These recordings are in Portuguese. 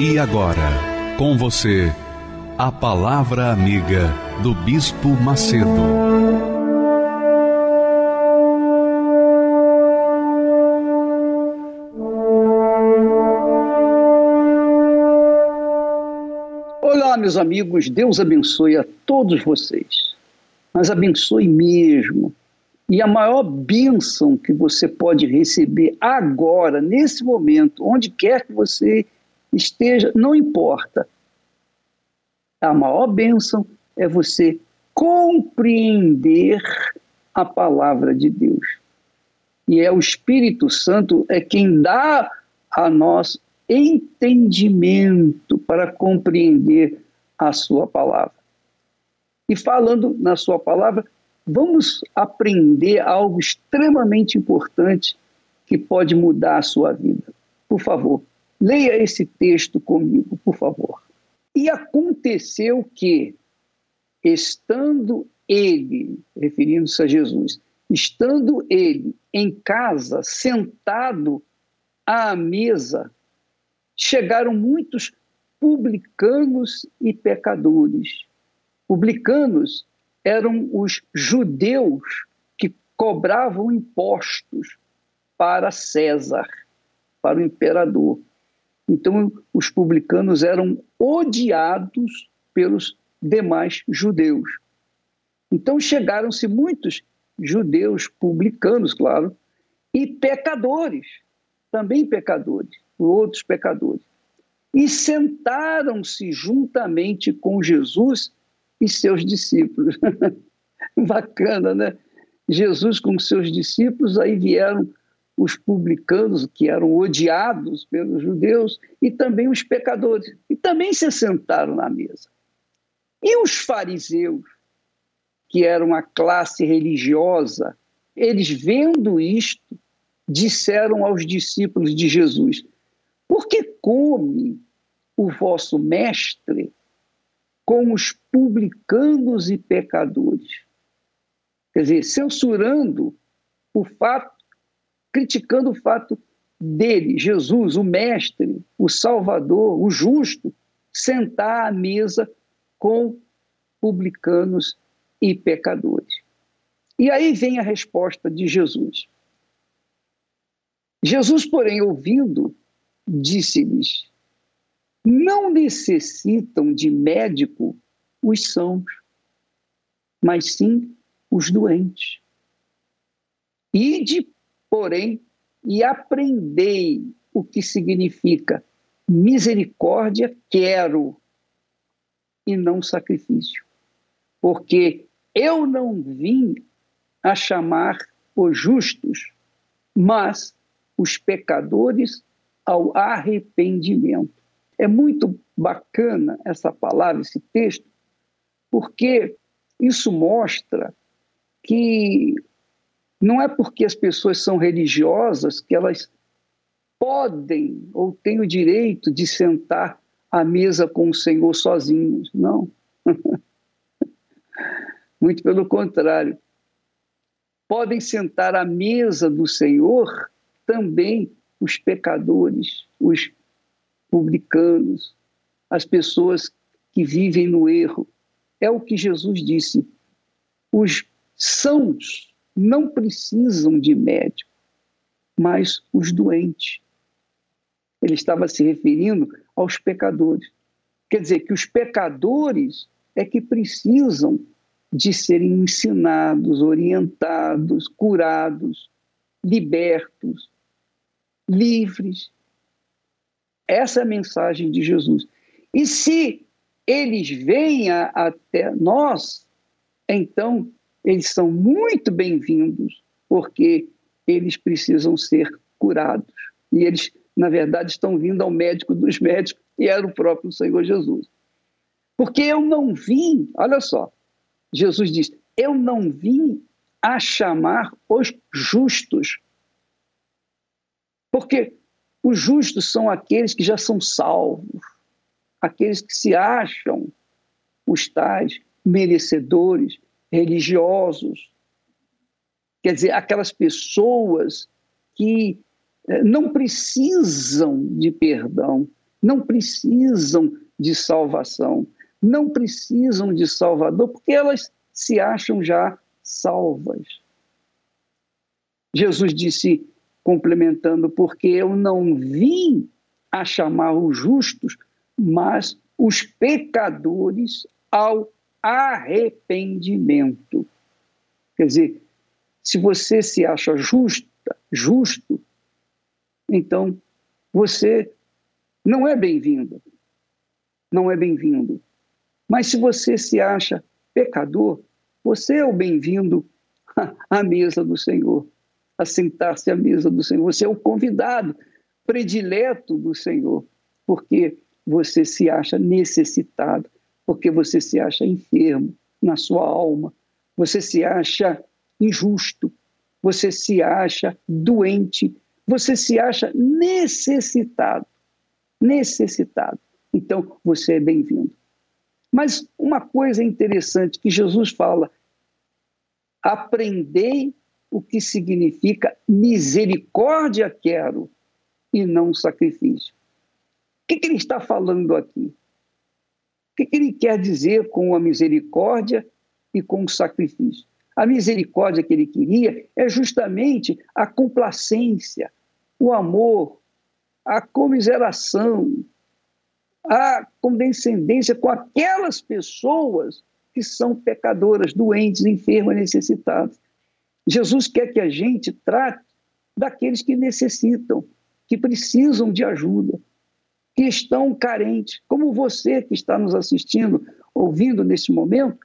E agora, com você, a Palavra Amiga do Bispo Macedo. Olá, meus amigos, Deus abençoe a todos vocês, mas abençoe mesmo. E a maior bênção que você pode receber agora, nesse momento, onde quer que você esteja, não importa. A maior bênção é você compreender a palavra de Deus. E é o Espírito Santo é quem dá a nós entendimento para compreender a sua palavra. E falando na sua palavra, vamos aprender algo extremamente importante que pode mudar a sua vida. Por favor, Leia esse texto comigo, por favor. E aconteceu que, estando ele, referindo-se a Jesus, estando ele em casa, sentado à mesa, chegaram muitos publicanos e pecadores. Publicanos eram os judeus que cobravam impostos para César, para o imperador. Então, os publicanos eram odiados pelos demais judeus. Então, chegaram-se muitos judeus publicanos, claro, e pecadores, também pecadores, outros pecadores. E sentaram-se juntamente com Jesus e seus discípulos. Bacana, né? Jesus com seus discípulos, aí vieram os publicanos, que eram odiados pelos judeus, e também os pecadores, e também se sentaram na mesa. E os fariseus, que eram a classe religiosa, eles vendo isto, disseram aos discípulos de Jesus: Por que come o vosso mestre com os publicanos e pecadores? Quer dizer, censurando o fato criticando o fato dele, Jesus, o Mestre, o Salvador, o Justo, sentar à mesa com publicanos e pecadores. E aí vem a resposta de Jesus. Jesus, porém, ouvindo, disse-lhes: Não necessitam de médico os sãos, mas sim os doentes. Ide, porém, e aprendei o que significa misericórdia quero e não sacrifício. Porque eu não vim a chamar os justos, mas os pecadores ao arrependimento. É muito bacana essa palavra, esse texto, porque isso mostra que não é porque as pessoas são religiosas que elas podem ou têm o direito de sentar à mesa com o Senhor sozinhos. Não. Muito pelo contrário. Podem sentar à mesa do Senhor também os pecadores, os publicanos, as pessoas que vivem no erro. É o que Jesus disse. Os sãos não precisam de médico, mas os doentes. Ele estava se referindo aos pecadores. Quer dizer, que os pecadores é que precisam de serem ensinados, orientados, curados, libertos, livres. Essa é a mensagem de Jesus. E se eles vêm até nós, então eles são muito bem-vindos, porque eles precisam ser curados. E eles na verdade, estão vindo ao médico dos médicos, que era o próprio Senhor Jesus. Porque eu não vim, olha só, Jesus diz: Eu não vim a chamar os justos. Porque os justos são aqueles que já são salvos, aqueles que se acham os tais merecedores, religiosos. Quer dizer, aquelas pessoas que eh, não precisam de perdão, não precisam de salvação, não precisam de Salvador, porque elas se acham já salvas. Jesus disse, complementando, porque eu não vim a chamar os justos, mas os pecadores ao arrependimento. Quer dizer, se você se acha justa, justo, então você não é bem-vindo. Não é bem-vindo. Mas se você se acha pecador, você é o bem-vindo à mesa do Senhor, a sentar-se à mesa do Senhor. Você é o convidado predileto do Senhor, porque você se acha necessitado, porque você se acha enfermo na sua alma, você se acha injusto, você se acha doente, você se acha necessitado. Necessitado. Então, você é bem-vindo. Mas uma coisa interessante que Jesus fala: aprendei o que significa misericórdia quero e não sacrifício. O que, que ele está falando aqui? O que, ele quer dizer com a misericórdia e com o sacrifício? A misericórdia que ele queria é justamente a complacência, o amor, a comiseração, a condescendência com aquelas pessoas que são pecadoras, doentes, enfermas, necessitadas. Jesus quer que a gente trate daqueles que necessitam, que precisam de ajuda, que estão carentes, como você que está nos assistindo, ouvindo nesse momento,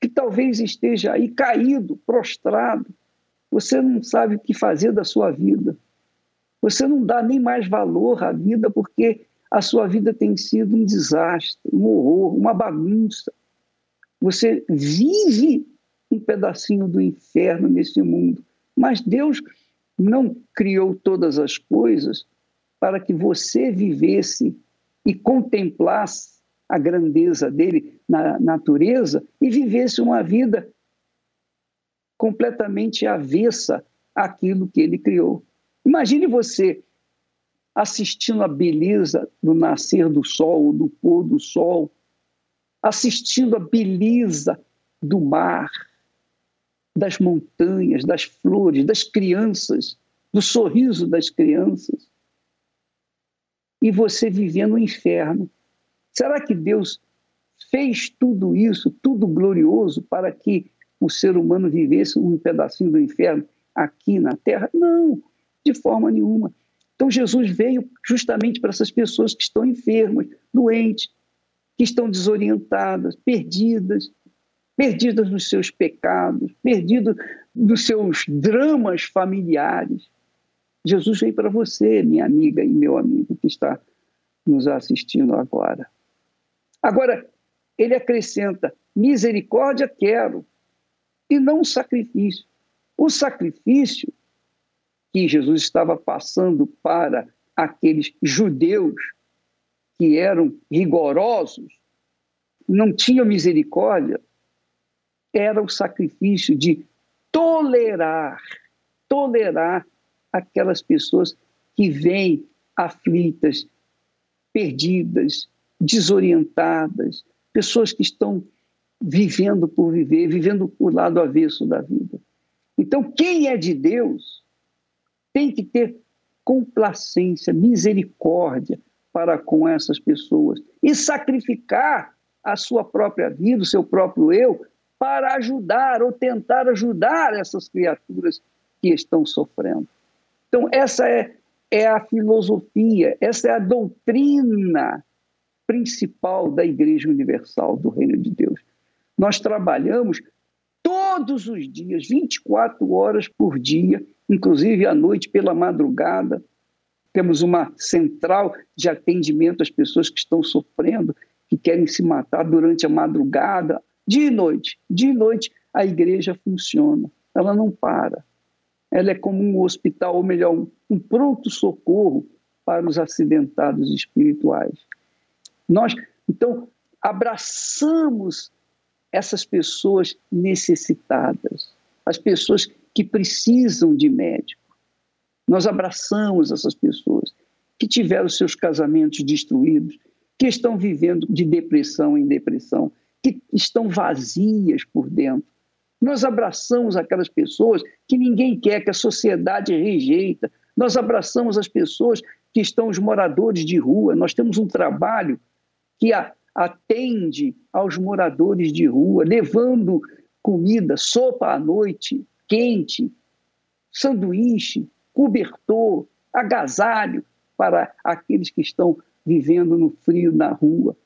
que talvez esteja aí caído, prostrado, você não sabe o que fazer da sua vida. Você não dá nem mais valor à vida porque a sua vida tem sido um desastre, um horror, uma bagunça. Você vive um pedacinho do inferno nesse mundo. Mas Deus não criou todas as coisas para que você vivesse e contemplasse a grandeza dele na natureza e vivesse uma vida completamente avessa àquilo que ele criou. Imagine você assistindo a beleza do nascer do sol, do pôr do sol, assistindo a beleza do mar, das montanhas, das flores, das crianças, do sorriso das crianças. E você vivendo o inferno. Será que Deus fez tudo isso, tudo glorioso, para que o ser humano vivesse um pedacinho do inferno aqui na terra? Não, de forma nenhuma. Então Jesus veio justamente para essas pessoas que estão enfermas, doentes, que estão desorientadas, perdidas, perdidas nos seus pecados, perdidas nos seus dramas familiares. Jesus veio para você, minha amiga e meu amigo que está nos assistindo agora. Agora, ele acrescenta: misericórdia quero, e não sacrifício. O sacrifício que Jesus estava passando para aqueles judeus que eram rigorosos, não tinham misericórdia, era o sacrifício de tolerar, tolerar aquelas pessoas que vêm aflitas, perdidas, desorientadas, pessoas que estão vivendo por viver, vivendo o lado avesso da vida. Então, quem é de Deus tem que ter complacência, misericórdia para com essas pessoas e sacrificar a sua própria vida, o seu próprio eu, para ajudar ou tentar ajudar essas criaturas que estão sofrendo. Então, essa é, é a filosofia, essa é a doutrina principal da Igreja Universal do Reino de Deus. Nós trabalhamos todos os dias, 24 horas por dia, inclusive à noite, pela madrugada, temos uma central de atendimento às pessoas que estão sofrendo, que querem se matar durante a madrugada, dia e noite. Dia e noite a igreja funciona, ela não para. Ela é como um hospital, ou melhor, um pronto-socorro para os acidentados espirituais. Nós, então, abraçamos essas pessoas necessitadas, as pessoas que precisam de médico. Nós abraçamos essas pessoas que tiveram seus casamentos destruídos, que estão vivendo de depressão em depressão, que estão vazias por dentro. Nós abraçamos aquelas pessoas que ninguém quer, que a sociedade rejeita. Nós abraçamos as pessoas que estão os moradores de rua. Nós temos um trabalho que atende aos moradores de rua, levando comida, sopa à noite, quente, sanduíche, cobertor, agasalho para aqueles que estão vivendo no frio na rua.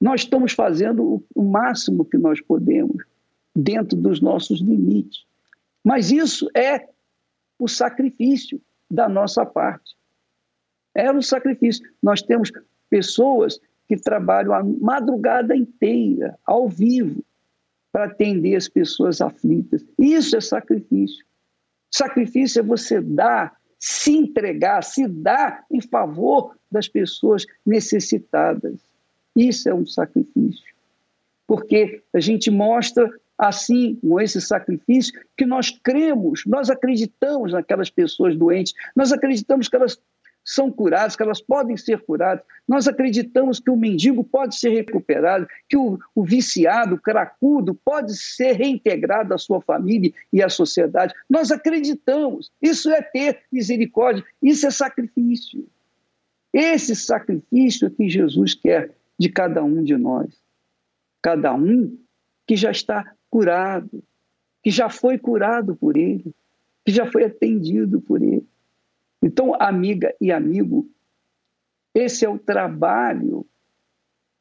Nós estamos fazendo o máximo que nós podemos, dentro dos nossos limites. Mas isso é o sacrifício da nossa parte. É um sacrifício. Nós temos pessoas que trabalham a madrugada inteira, ao vivo, para atender as pessoas aflitas. Isso é sacrifício. Sacrifício é você dar, se entregar, se dar em favor das pessoas necessitadas. Isso é um sacrifício. Porque a gente mostra assim, com esse sacrifício, que nós cremos, nós acreditamos naquelas pessoas doentes, nós acreditamos que elas são curadas, que elas podem ser curadas. Nós acreditamos que o mendigo pode ser recuperado, que o, o viciado, o cracudo, pode ser reintegrado à sua família e à sociedade. Nós acreditamos. Isso é ter misericórdia, isso é sacrifício. Esse sacrifício que Jesus quer de cada um de nós. Cada um que já está curado, que já foi curado por ele, que já foi atendido por ele. Então, amiga e amigo, esse é o trabalho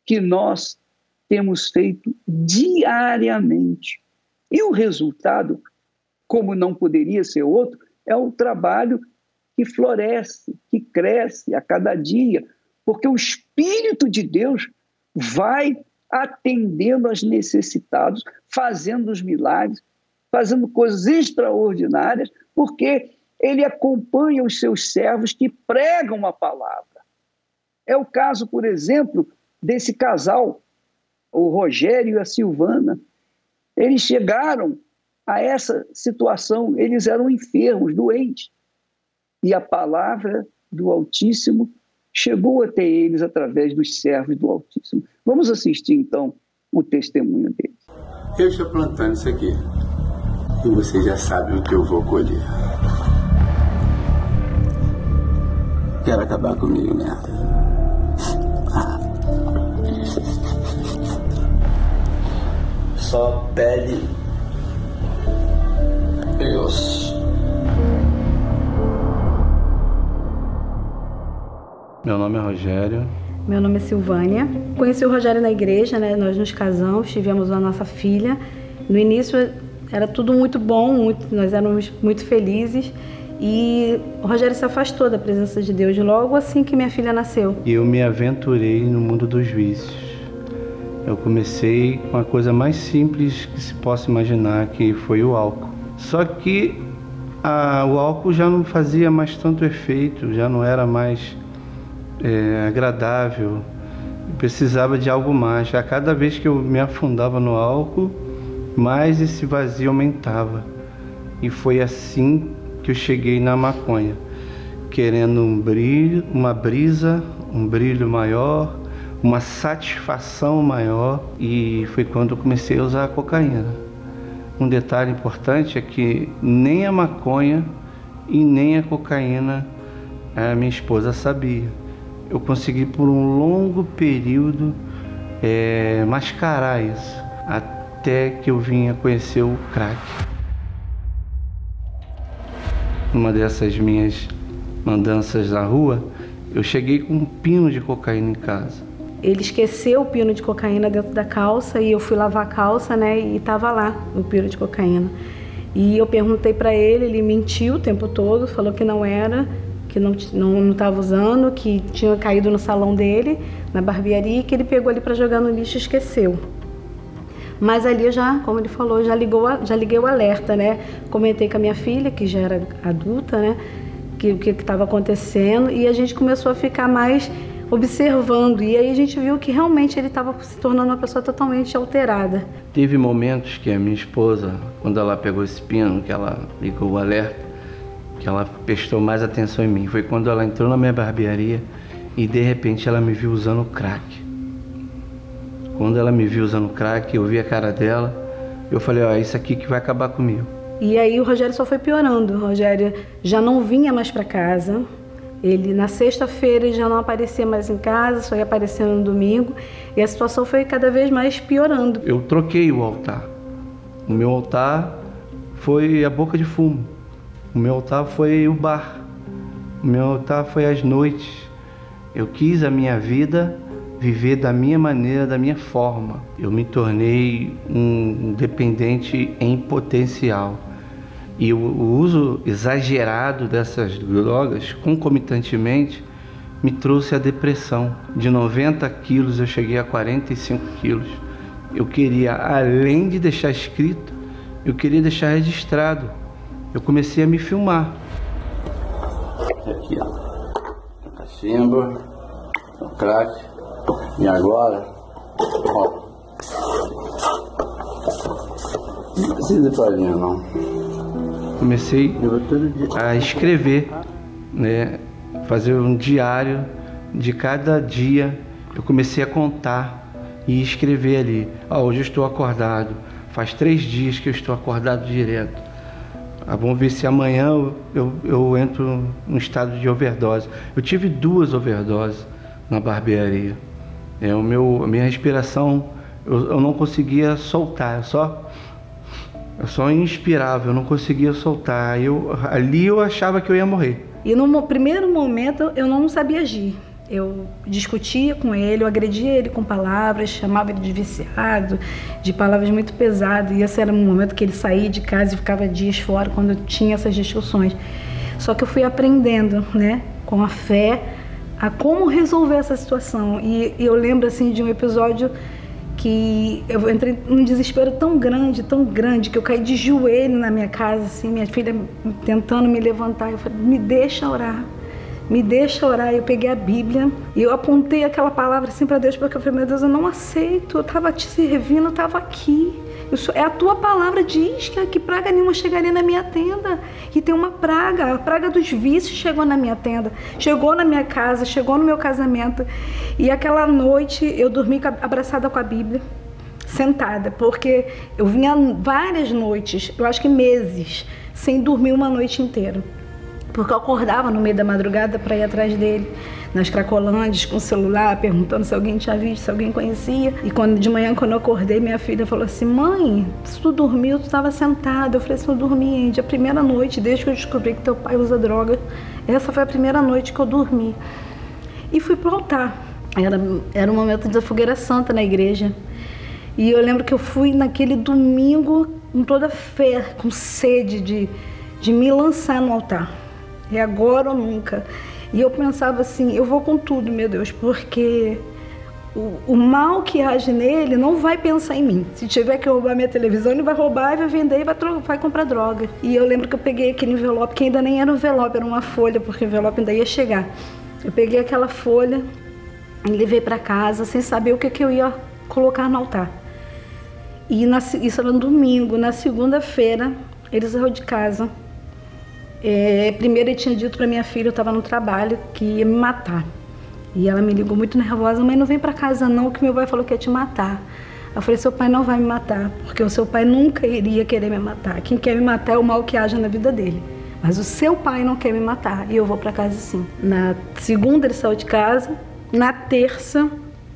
que nós temos feito diariamente. E o resultado, como não poderia ser outro, é o trabalho que floresce, que cresce a cada dia, porque o Espírito de Deus vai atendendo aos necessitados, fazendo os milagres, fazendo coisas extraordinárias, porque ele acompanha os seus servos que pregam a palavra. É o caso, por exemplo, desse casal, o Rogério e a Silvana. Eles chegaram a essa situação, eles eram enfermos, doentes. E a palavra do Altíssimo chegou até eles através dos servos do Altíssimo. Vamos assistir então o testemunho deles. Eu estou plantando isso aqui e você já sabe o que eu vou colher. Quer acabar comigo? Ah. Só pele e osso. Meu nome é Rogério. Meu nome é Silvânia. Conheci o Rogério na igreja, né? Nós nos casamos, tivemos a nossa filha. No início era tudo muito bom, muito, nós éramos muito felizes. E o Rogério se afastou da presença de Deus logo assim que minha filha nasceu. Eu me aventurei no mundo dos vícios. Eu comecei com a coisa mais simples que se possa imaginar, que foi o álcool. Só que a, o álcool já não fazia mais tanto efeito, já não era mais é, agradável. Precisava de algo mais. A cada vez que eu me afundava no álcool, mais esse vazio aumentava. E foi assim que eu cheguei na maconha, querendo um brilho, uma brisa, um brilho maior, uma satisfação maior e foi quando eu comecei a usar a cocaína. Um detalhe importante é que nem a maconha e nem a cocaína a minha esposa sabia. Eu consegui por um longo período é, mascarar isso, até que eu vinha conhecer o crack numa dessas minhas andanças na rua, eu cheguei com um pino de cocaína em casa. Ele esqueceu o pino de cocaína dentro da calça e eu fui lavar a calça, né, e estava lá o pino de cocaína. E eu perguntei para ele, ele mentiu o tempo todo, falou que não era, que não estava usando, que tinha caído no salão dele, na barbearia, que ele pegou ali para jogar no lixo e esqueceu. Mas ali já, como ele falou, já ligou, já liguei o alerta, né? Comentei com a minha filha, que já era adulta, né? Que o que estava acontecendo e a gente começou a ficar mais observando e aí a gente viu que realmente ele estava se tornando uma pessoa totalmente alterada. Teve momentos que a minha esposa, quando ela pegou esse pino, que ela ligou o alerta, que ela prestou mais atenção em mim, foi quando ela entrou na minha barbearia e de repente ela me viu usando crack. Quando ela me viu usando crack, eu vi a cara dela, eu falei, ó, oh, é isso aqui que vai acabar comigo. E aí o Rogério só foi piorando. O Rogério já não vinha mais para casa. Ele na sexta-feira já não aparecia mais em casa, só ia aparecer no domingo, e a situação foi cada vez mais piorando. Eu troquei o altar. O meu altar foi a boca de fumo. O meu altar foi o bar. O meu altar foi as noites. Eu quis a minha vida viver da minha maneira, da minha forma. Eu me tornei um dependente em potencial. E o, uso exagerado dessas drogas, concomitantemente, me trouxe a depressão. De 90 quilos eu cheguei a 45 quilos. Eu queria, além de deixar escrito, eu queria deixar registrado. Eu comecei a me filmar. Aqui, ó. Cachimbo, o crack, e agora, ó. Não precisa de palhinha não. Comecei a escrever, né? Fazer um diário de cada dia. Eu comecei a contar e escrever ali. Ah, hoje eu estou acordado. Faz três dias que eu estou acordado direto. Ah, vamos ver se amanhã eu, eu, eu entro num estado de overdose. Eu tive duas overdoses na barbearia. É, o meu, a minha respiração, eu, eu não conseguia soltar, eu só, eu só inspirava, eu não conseguia soltar. Eu, ali eu achava que eu ia morrer. E no primeiro momento eu não sabia agir. Eu discutia com ele, eu agredia ele com palavras, chamava ele de viciado, de palavras muito pesadas. E esse era um momento que ele saía de casa e ficava dias fora quando eu tinha essas discussões. Só que eu fui aprendendo, né, com a fé, a como resolver essa situação. E, eu lembro assim de um episódio que eu entrei num desespero tão grande, tão grande, que eu caí de joelho na minha casa, assim, minha filha tentando me levantar. Eu falei, me deixa orar, me deixa orar. Eu peguei a Bíblia e eu apontei aquela palavra assim para Deus, porque eu falei, meu Deus, eu não aceito, eu estava te servindo, eu estava aqui. Sou, é a tua palavra diz que, que praga nenhuma chegaria na minha tenda. E tem uma praga, a praga dos vícios chegou na minha tenda, chegou na minha casa, chegou no meu casamento. E aquela noite eu dormi abraçada com a Bíblia, sentada, porque eu vinha várias noites, eu acho que meses, sem dormir uma noite inteira. Porque eu acordava no meio da madrugada para ir atrás dele nas Cracolândias com o celular, perguntando se alguém tinha visto, se alguém conhecia. E quando de manhã, quando eu acordei, minha filha falou assim: Mãe, se tu dormiu, tu estava sentada. Eu falei assim: Eu dormi, Andy. A primeira noite, desde que eu descobri que teu pai usa droga, essa foi a primeira noite que eu dormi. E fui pro altar. Era, era um momento da fogueira santa na igreja. E eu lembro que eu fui naquele domingo com toda fé, com sede de, de me lançar no altar. É agora ou nunca. E eu pensava assim, eu vou com tudo, meu Deus, porque o, o, mal que age nele não vai pensar em mim. Se tiver que roubar minha televisão, ele vai roubar, vai vender e vai, vai comprar droga. E eu lembro que eu peguei aquele envelope, que ainda nem era um envelope, era uma folha, porque o envelope ainda ia chegar. Eu peguei aquela folha e levei para casa sem saber o que, que eu ia colocar no altar. E na, isso era no domingo. Na segunda-feira, ele saiu de casa é, primeiro ele tinha dito para minha filha, eu estava no trabalho, que ia me matar. E ela me ligou muito nervosa, mãe, não vem para casa não, que meu pai falou que ia te matar. Eu falei, seu pai não vai me matar, porque o seu pai nunca iria querer me matar. Quem quer me matar é o mal que haja na vida dele. Mas o seu pai não quer me matar e eu vou para casa sim. Na segunda ele saiu de casa, na terça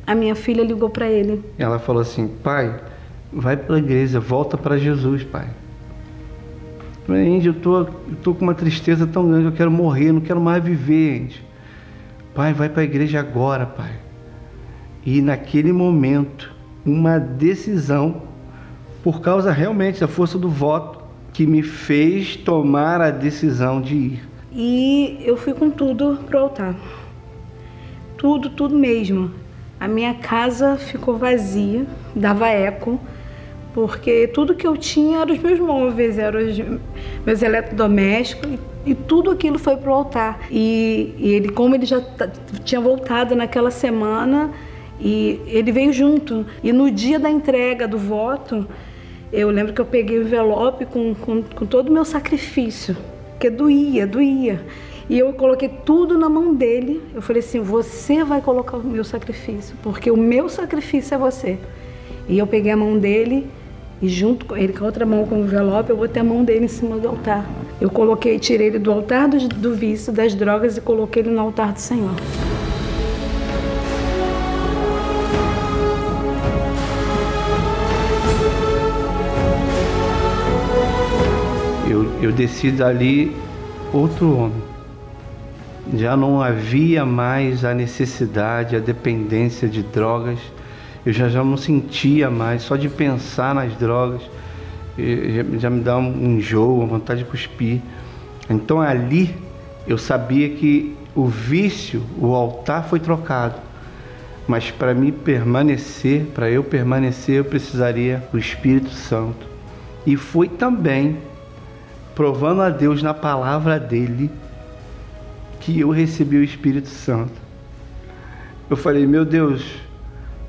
a minha filha ligou para ele. Ela falou assim, pai, vai para a igreja, volta para Jesus, pai. Andy, eu tô, eu tô com uma tristeza tão grande, eu quero morrer, não quero mais viver, Andy. Pai, vai para a igreja agora, pai. E naquele momento, uma decisão, por causa realmente da força do voto, que me fez tomar a decisão de ir. e eu fui com tudo pro altar. Tudo, tudo mesmo. A minha casa ficou vazia, dava eco, porque tudo que eu tinha eram os meus móveis, eram os meus eletrodomésticos e, tudo aquilo foi pro altar. E, e ele, como ele já tinha voltado naquela semana, e ele veio junto. E no dia da entrega do voto, eu lembro que eu peguei o envelope com, com, com todo o meu sacrifício, que doía, doía. E eu coloquei tudo na mão dele. Eu falei assim: você vai colocar o meu sacrifício, porque o meu sacrifício é você. E eu peguei a mão dele e junto com ele, com a outra mão com o envelope, eu botei a mão dele em cima do altar. Eu coloquei, tirei ele do altar do, do vício, das drogas e coloquei ele no altar do Senhor. eu desci dali outro homem. Já não havia mais a necessidade, a dependência de drogas. Eu já, já não sentia mais, só de pensar nas drogas, já, já me dá um enjoo, uma vontade de cuspir. Então ali eu sabia que o vício, o altar foi trocado. Mas para mim permanecer, para eu permanecer, eu precisaria do Espírito Santo. E foi também provando a Deus na palavra dele, que eu recebi o Espírito Santo. Eu falei, meu Deus,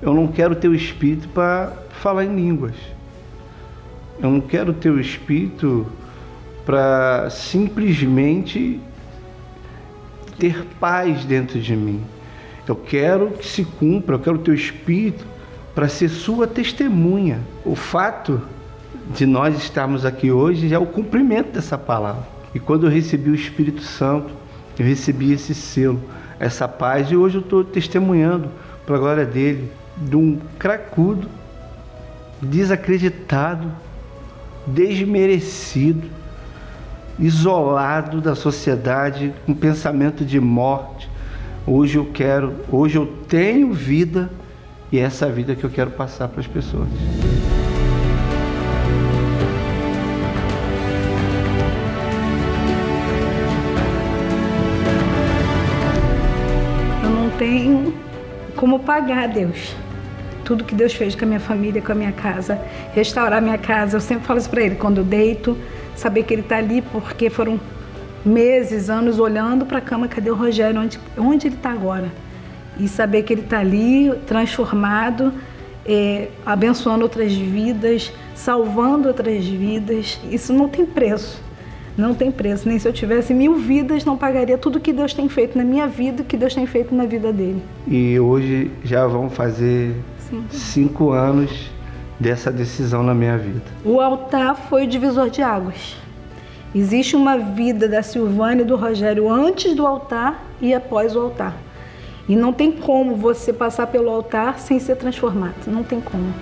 eu não quero ter o Espírito para falar em línguas. Eu não quero ter o Espírito para simplesmente ter paz dentro de mim. Eu quero que se cumpra, eu quero ter o Espírito para ser sua testemunha. O fato de nós estarmos aqui hoje é o cumprimento dessa palavra. E quando eu recebi o Espírito Santo, eu recebi esse selo, essa paz, e hoje eu estou testemunhando para a glória dele, de um cracudo, desacreditado, desmerecido, isolado da sociedade, com pensamento de morte. Hoje eu quero, hoje eu tenho vida e é essa vida que eu quero passar para as pessoas. tenho como pagar a Deus. Tudo que Deus fez com a minha família, com a minha casa, restaurar minha casa. Eu sempre falo isso para ele, quando eu deito, saber que ele está ali, porque foram meses, anos olhando para a cama, cadê o Rogério, onde, onde ele está agora? E saber que ele está ali, transformado, é, abençoando outras vidas, salvando outras vidas, isso não tem preço não tem preço. Nem se eu tivesse mil vidas, não pagaria tudo que Deus tem feito na minha vida, que Deus tem feito na vida dele. E hoje já vão fazer Cinco anos dessa decisão na minha vida. O altar foi o divisor de águas. Existe uma vida da Silvânia e do Rogério antes do altar e após o altar. E não tem como você passar pelo altar sem ser transformado. Não tem como.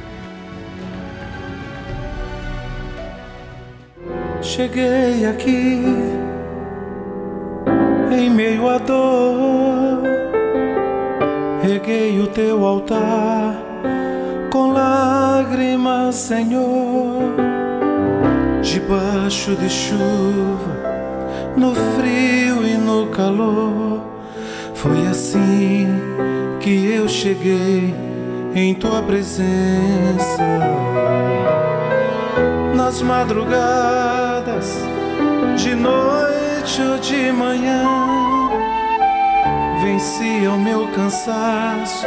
Cheguei aqui em meio à dor, reguei o teu altar com lágrimas, Senhor, debaixo de chuva, no frio e no calor. Foi assim que eu cheguei em tua presença nas madrugadas, de noite ou de manhã. Venci o meu cansaço,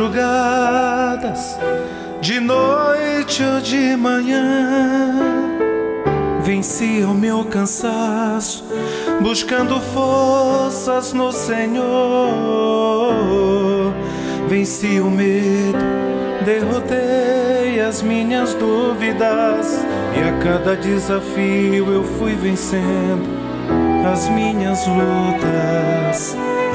Madrugadas, de noite ou de manhã. Venci o meu cansaço, buscando forças no Senhor. Venci o medo, derrotei as minhas dúvidas, e a cada desafio eu fui vencendo as minhas lutas.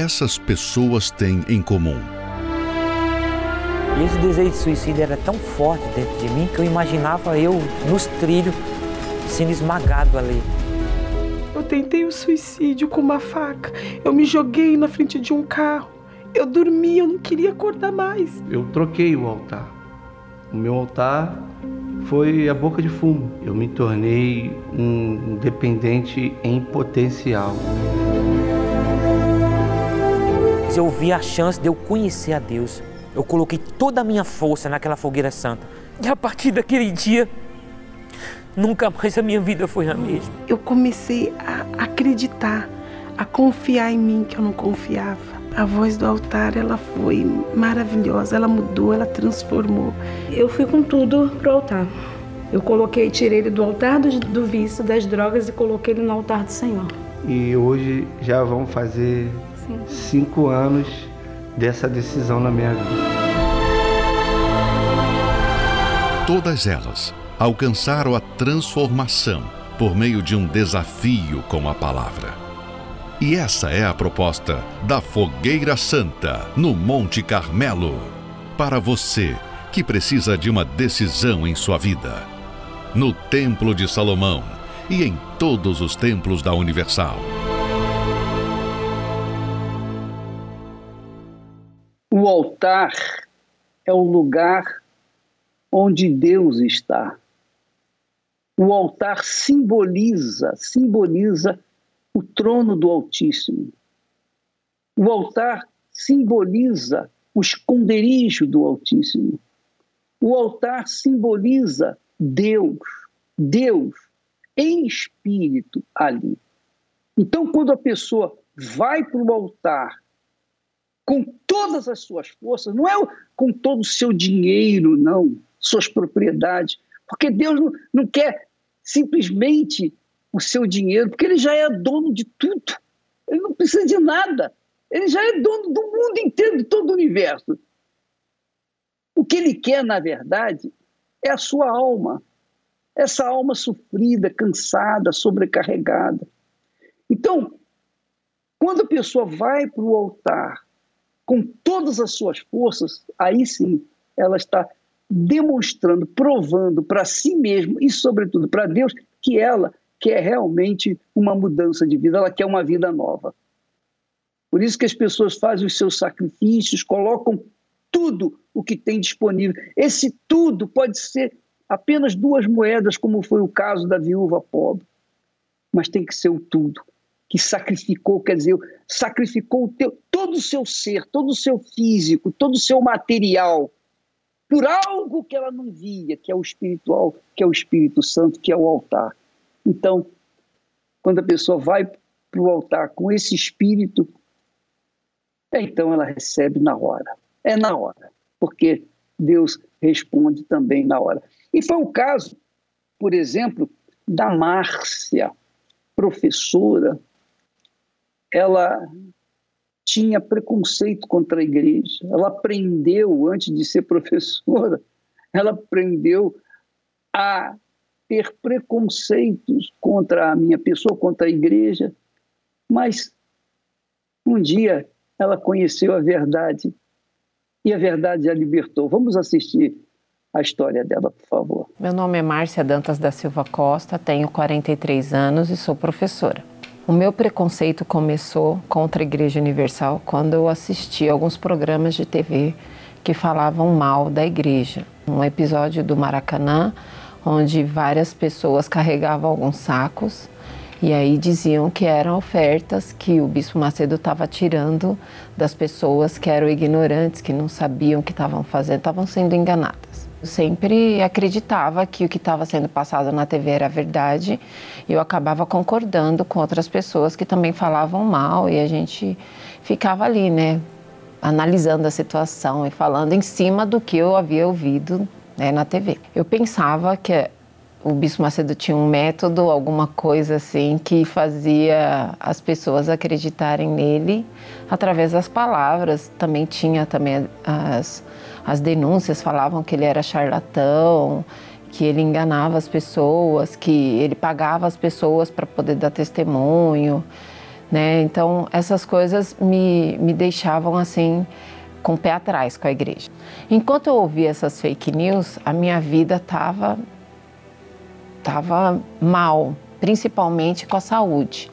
Essas pessoas têm em comum? esse desejo de suicídio era tão forte dentro de mim que eu imaginava eu nos trilhos sendo esmagado ali. Eu tentei o suicídio com uma faca. Eu me joguei na frente de um carro. Eu dormi, eu não queria acordar mais. Eu troquei o altar. O meu altar foi a boca de fumo. Eu me tornei um dependente em potencial eu vi a chance de eu conhecer a Deus. Eu coloquei toda a minha força naquela fogueira santa. E a partir daquele dia, nunca mais a minha vida foi a mesma. Eu comecei a acreditar, a confiar em mim que eu não confiava. A voz do altar, ela foi maravilhosa, ela mudou, ela transformou. Eu fui com tudo pro altar. Eu coloquei, tirei ele do altar do, do vício, das drogas e coloquei ele no altar do Senhor. E hoje já vão fazer cinco anos dessa decisão na minha vida. Todas elas alcançaram a transformação por meio de um desafio com a palavra. E essa é a proposta da Fogueira Santa no Monte Carmelo. Para você que precisa de uma decisão em sua vida. No Templo de Salomão e em todos os templos da Universal. Altar é o lugar onde Deus está. O altar simboliza, simboliza o trono do Altíssimo. O altar simboliza o esconderijo do Altíssimo. O altar simboliza Deus, Deus em espírito ali. Então, quando a pessoa vai para o altar com todas as suas forças, não é com todo o seu dinheiro, não, suas propriedades, porque Deus não, não quer simplesmente o seu dinheiro, porque Ele já é dono de tudo, Ele não precisa de nada, Ele já é dono do mundo inteiro, de todo o universo. O que Ele quer, na verdade, é a sua alma, essa alma sofrida, cansada, sobrecarregada. Então, quando a pessoa vai para o altar com todas as suas forças, aí sim ela está demonstrando, provando para si mesma e, sobretudo, para Deus, que ela quer realmente uma mudança de vida, ela quer uma vida nova. Por isso que as pessoas fazem os seus sacrifícios, colocam tudo o que tem disponível. Esse tudo pode ser apenas duas moedas, como foi o caso da viúva pobre, mas tem que ser o tudo que sacrificou, quer dizer, sacrificou o teu, todo o seu ser, todo o seu físico, todo o seu material, por algo que ela não via, que é o espiritual, que é o Espírito Santo, que é o altar. Então, quando a pessoa vai para o altar com esse espírito, então ela recebe na hora. É na hora, porque Deus responde também na hora. E foi o caso, por exemplo, da Márcia, professora ela tinha preconceito contra a igreja. Ela aprendeu, antes de ser professora, ela aprendeu a ter preconceitos contra a minha pessoa, contra a igreja, mas um dia ela conheceu a verdade e a verdade a libertou. Vamos assistir a história dela, por favor. Meu nome é Márcia Dantas da Silva Costa, tenho 43 anos e sou professora. O meu preconceito começou contra a Igreja Universal quando eu assisti alguns programas de TV que falavam mal da igreja. Um episódio do Maracanã, onde várias pessoas carregavam alguns sacos e aí diziam que eram ofertas que o Bispo Macedo estava tirando das pessoas que eram ignorantes, que não sabiam o que estavam fazendo, estavam sendo enganadas. Eu sempre acreditava que o que estava sendo passado na TV era verdade e eu acabava concordando com outras pessoas que também falavam mal e a gente ficava ali, né, analisando a situação e falando em cima do que eu havia ouvido né, na TV. Eu pensava que o Bispo Macedo tinha um método, alguma coisa assim, que fazia as pessoas acreditarem nele através das palavras. Também tinha também as as denúncias falavam que ele era charlatão, que ele enganava as pessoas, que ele pagava as pessoas para poder dar testemunho, né? Então essas coisas me, me deixavam assim com o pé atrás com a igreja. Enquanto eu ouvia essas fake news, a minha vida estava tava mal, principalmente com a saúde.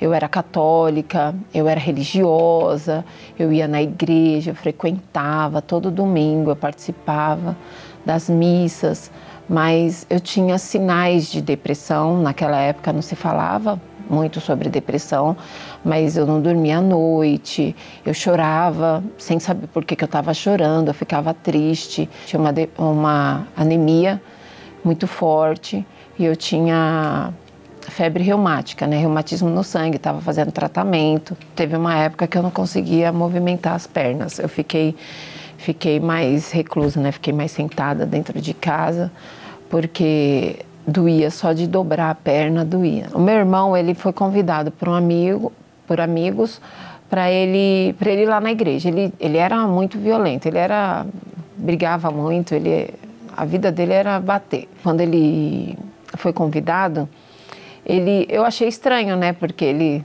Eu era católica, eu era religiosa, eu ia na igreja, frequentava todo domingo, eu participava das missas, mas eu tinha sinais de depressão. Naquela época não se falava muito sobre depressão, mas eu não dormia à noite, eu chorava sem saber por que, que eu estava chorando, eu ficava triste, tinha uma, uma anemia muito forte e eu tinha febre reumática, né? Reumatismo no sangue, estava fazendo tratamento. Teve uma época que eu não conseguia movimentar as pernas. Eu fiquei fiquei mais reclusa, né? Fiquei mais sentada dentro de casa, porque doía só de dobrar a perna, doía. O meu irmão, ele foi convidado por um amigo, por amigos, para ele, para ele ir lá na igreja. Ele, ele era muito violento, ele era brigava muito, ele a vida dele era bater. Quando ele foi convidado, ele, eu achei estranho, né? Porque ele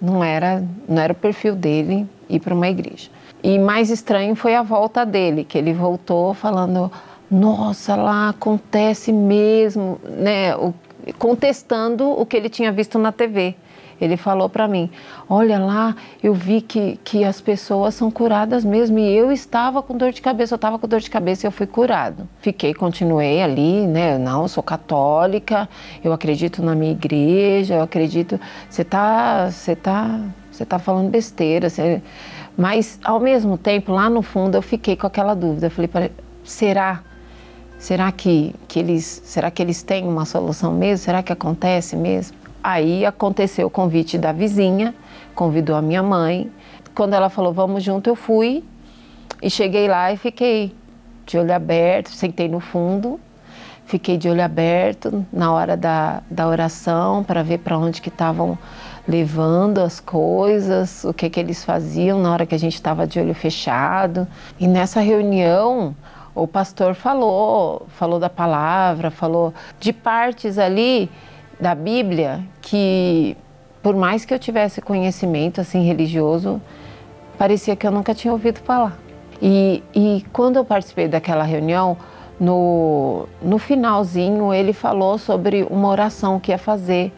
não era, não era o perfil dele ir para uma igreja. E mais estranho foi a volta dele, que ele voltou falando: "Nossa, lá acontece mesmo", né? O, contestando o que ele tinha visto na TV. Ele falou para mim: Olha lá, eu vi que, que as pessoas são curadas mesmo. E eu estava com dor de cabeça, eu estava com dor de cabeça e eu fui curado. Fiquei, continuei ali, né? Não, eu sou católica, eu acredito na minha igreja, eu acredito. Você está você tá, você tá falando besteira. Você... Mas, ao mesmo tempo, lá no fundo, eu fiquei com aquela dúvida. Eu falei: será? Será que, que, eles, será que eles têm uma solução mesmo? Será que acontece mesmo? Aí aconteceu o convite da vizinha, convidou a minha mãe. Quando ela falou vamos junto, eu fui e cheguei lá e fiquei de olho aberto, sentei no fundo, fiquei de olho aberto na hora da, da oração para ver para onde que estavam levando as coisas, o que que eles faziam na hora que a gente estava de olho fechado. E nessa reunião o pastor falou, falou da palavra, falou de partes ali da Bíblia que, por mais que eu tivesse conhecimento assim religioso, parecia que eu nunca tinha ouvido falar. E, e quando eu participei daquela reunião, no, no finalzinho ele falou sobre uma oração que ia fazer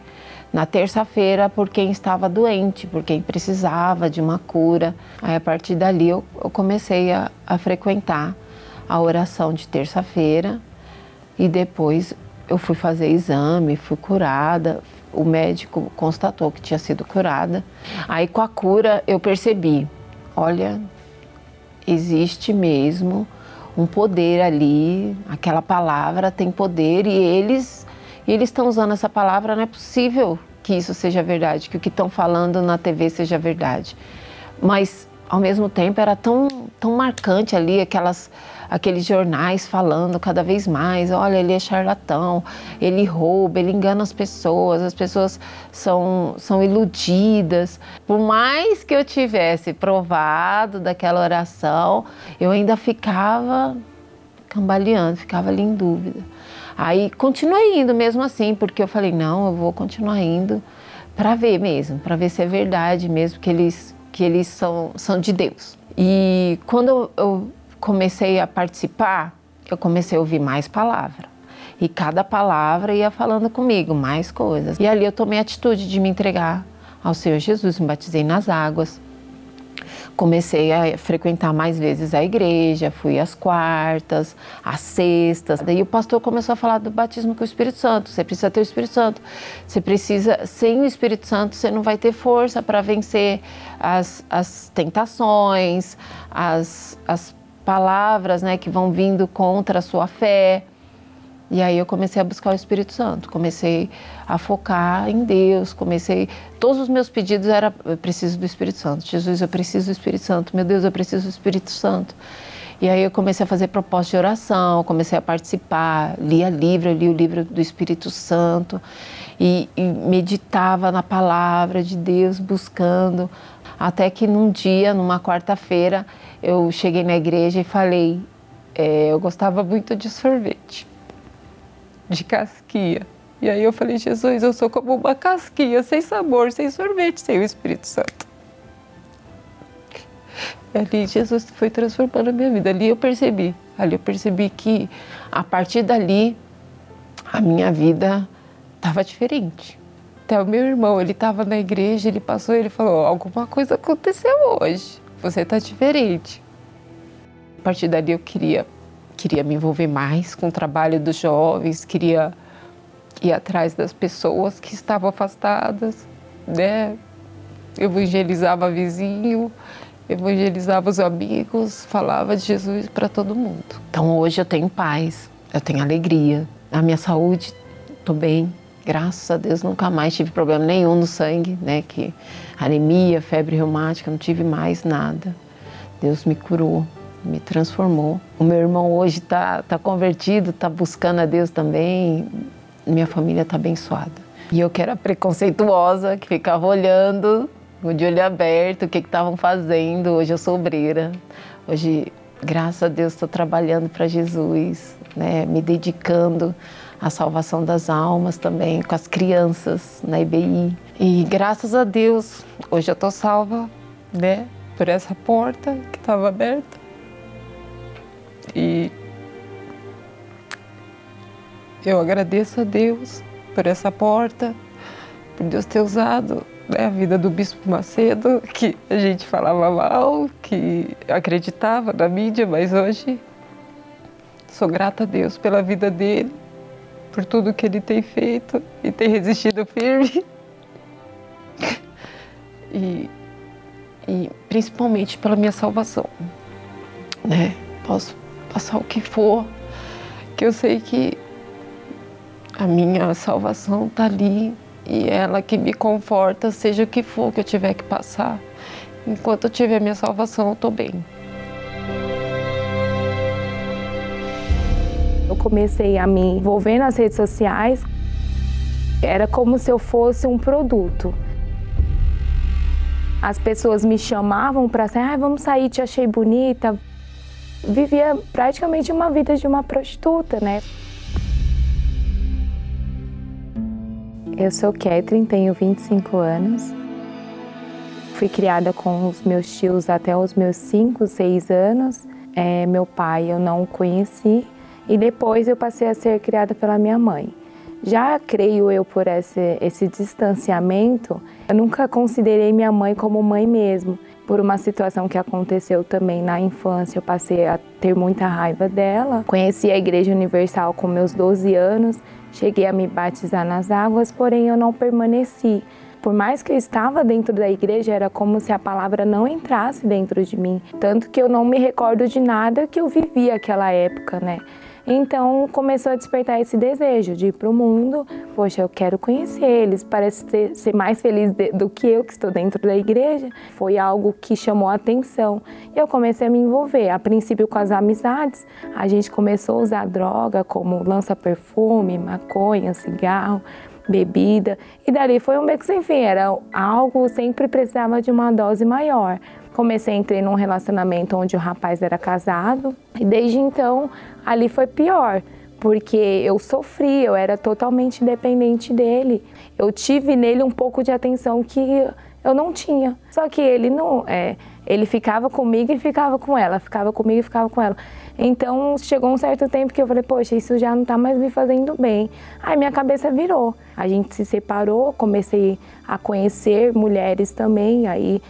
na terça-feira por quem estava doente, por quem precisava de uma cura. Aí a partir dali eu, eu comecei a, a frequentar a oração de terça-feira e depois eu fui fazer exame, fui curada. O médico constatou que tinha sido curada. Aí com a cura eu percebi, olha, existe mesmo um poder ali, aquela palavra tem poder e eles e eles estão usando essa palavra, não é possível que isso seja verdade, que o que estão falando na TV seja verdade. Mas ao mesmo tempo era tão tão marcante ali aquelas aqueles jornais falando cada vez mais, olha, ele é charlatão, ele rouba, ele engana as pessoas, as pessoas são, são iludidas. Por mais que eu tivesse provado daquela oração, eu ainda ficava cambaleando, ficava ali em dúvida. Aí continuei indo mesmo assim, porque eu falei, não, eu vou continuar indo para ver mesmo, para ver se é verdade mesmo que eles, que eles são, são de Deus. E quando eu, comecei a participar, eu comecei a ouvir mais palavra. E cada palavra ia falando comigo mais coisas. E ali eu tomei a atitude de me entregar ao Senhor Jesus, me batizei nas águas. Comecei a frequentar mais vezes a igreja, fui às quartas, às sextas. Daí o pastor começou a falar do batismo com o Espírito Santo. Você precisa ter o Espírito Santo. Você precisa, sem o Espírito Santo, você não vai ter força para vencer as, as tentações, as, as palavras né, que vão vindo contra a sua fé. E aí eu comecei a buscar o Espírito Santo, comecei a focar em Deus, comecei. Todos os meus pedidos eram: eu preciso do Espírito Santo. Jesus, eu preciso do Espírito Santo. Meu Deus, eu preciso do Espírito Santo. E aí eu comecei a fazer propostas de oração, comecei a participar, lia livro, li o livro do Espírito Santo e, e meditava na palavra de Deus, buscando. Até que num dia, numa quarta-feira, eu cheguei na igreja e falei: é, eu gostava muito de sorvete, de casquinha. E aí eu falei: Jesus, eu sou como uma casquinha, sem sabor, sem sorvete, sem o Espírito Santo. E ali Jesus foi transformando a minha vida. Ali eu percebi, ali eu percebi que a partir dali a minha vida estava diferente. Até o meu irmão, ele estava na igreja, ele passou ele falou: alguma coisa aconteceu hoje você está diferente. A partir dali eu queria, queria me envolver mais com o trabalho dos jovens, queria ir atrás das pessoas que estavam afastadas, né? Evangelizava vizinho, evangelizava os amigos, falava de Jesus para todo mundo. Então hoje eu tenho paz, eu tenho alegria, a minha saúde, estou bem, graças a Deus nunca mais tive problema nenhum no sangue, né? Que anemia, febre reumática, não tive mais nada. Deus me curou, me transformou. O meu irmão hoje está tá convertido, está buscando a Deus também. Minha família está abençoada. E eu que era preconceituosa, que ficava olhando, de olho aberto, o que estavam fazendo. Hoje eu sou obreira. Hoje, graças a Deus, estou trabalhando para Jesus, né? me dedicando a salvação das almas também, com as crianças na IBI. E graças a Deus, hoje eu estou salva, né, por essa porta que estava aberta. E eu agradeço a Deus por essa porta, por Deus ter usado né, a vida do Bispo Macedo, que a gente falava mal, que acreditava na mídia, mas hoje sou grata a Deus pela vida dele por tudo que ele tem feito e tem resistido firme. E, e principalmente pela minha salvação. Né? Posso passar o que for, que eu sei que a minha salvação está ali e ela que me conforta, seja o que for que eu tiver que passar. Enquanto eu tiver minha salvação, eu estou bem. Eu comecei a me envolver nas redes sociais. Era como se eu fosse um produto. As pessoas me chamavam para sair, ah, vamos sair, te achei bonita. Vivia praticamente uma vida de uma prostituta, né? Eu sou Catherine, tenho 25 anos. Fui criada com os meus tios até os meus 5, 6 anos. É, meu pai eu não conheci, e depois eu passei a ser criada pela minha mãe. Já creio eu por esse, esse distanciamento, eu nunca considerei minha mãe como mãe mesmo. Por uma situação que aconteceu também na infância, eu passei a ter muita raiva dela. Conheci a Igreja Universal com meus 12 anos, cheguei a me batizar nas águas, porém eu não permaneci. Por mais que eu estava dentro da igreja, era como se a palavra não entrasse dentro de mim. Tanto que eu não me recordo de nada que eu vivi aquela época, né? Então começou a despertar esse desejo de ir para o mundo. Poxa, eu quero conhecer eles, parece ser, ser mais feliz de, do que eu que estou dentro da igreja. Foi algo que chamou a atenção. Eu comecei a me envolver. A princípio com as amizades, a gente começou a usar droga como lança-perfume, maconha, cigarro bebida. E dali foi um beco sem fim, era algo, sempre precisava de uma dose maior. Comecei a entrar num relacionamento onde o rapaz era casado e desde então ali foi pior, porque eu sofri, eu era totalmente dependente dele. Eu tive nele um pouco de atenção que eu não tinha. Só que ele não, é, ele ficava comigo e ficava com ela, ficava comigo e ficava com ela. Então chegou um certo tempo que eu falei, poxa, isso já não está mais me fazendo bem. Aí minha cabeça virou. A gente se separou, comecei a conhecer mulheres também, aí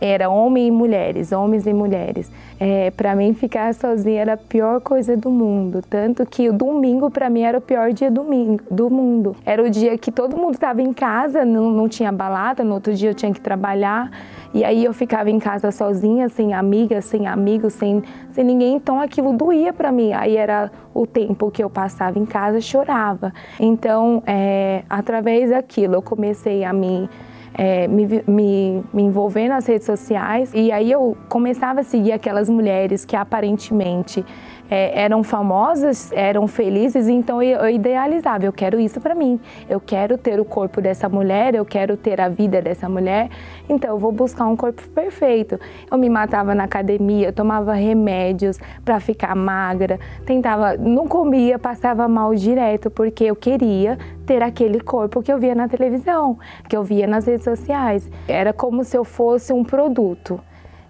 era homem e mulheres, homens e mulheres. É, para mim ficar sozinha era a pior coisa do mundo, tanto que o domingo para mim era o pior dia domingo, do mundo. Era o dia que todo mundo estava em casa, não, não tinha balada, no outro dia eu tinha que trabalhar. E aí eu ficava em casa sozinha, sem amiga, sem amigos, sem, sem ninguém, então aquilo doía para mim. Aí era o tempo que eu passava em casa, chorava. Então, é, através daquilo, eu comecei a me é, me, me, me envolver nas redes sociais. E aí eu começava a seguir aquelas mulheres que aparentemente é, eram famosas, eram felizes, então eu, eu idealizava, eu quero isso para mim, eu quero ter o corpo dessa mulher, eu quero ter a vida dessa mulher, então eu vou buscar um corpo perfeito. Eu me matava na academia, tomava remédios para ficar magra, tentava, não comia, passava mal direto porque eu queria ter aquele corpo que eu via na televisão, que eu via nas redes sociais. Era como se eu fosse um produto.